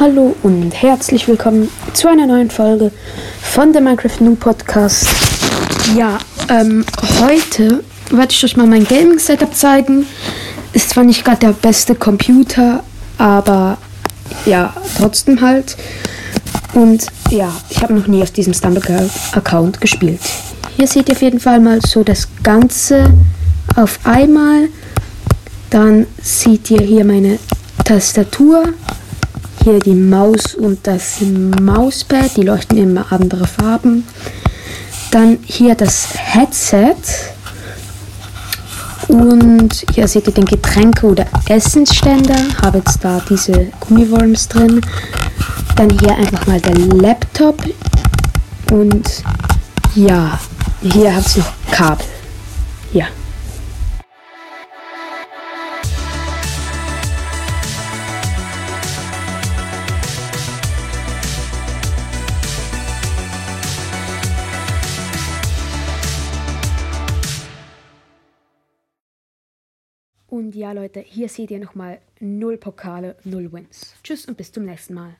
Hallo und herzlich willkommen zu einer neuen Folge von der Minecraft New Podcast. Ja, ähm, heute werde ich euch mal mein Gaming Setup zeigen. Ist zwar nicht gerade der beste Computer, aber ja, trotzdem halt. Und ja, ich habe noch nie auf diesem Stumble-Account gespielt. Hier seht ihr auf jeden Fall mal so das Ganze auf einmal. Dann seht ihr hier meine Tastatur hier die Maus und das Mauspad, die leuchten immer andere Farben. Dann hier das Headset. Und hier seht ihr den Getränke- oder Essensständer. Habe jetzt da diese Gummiworms drin. Dann hier einfach mal der Laptop. Und ja, hier hat es noch Kabel. Ja. Und ja, Leute, hier seht ihr nochmal null Pokale, null Wins. Tschüss und bis zum nächsten Mal.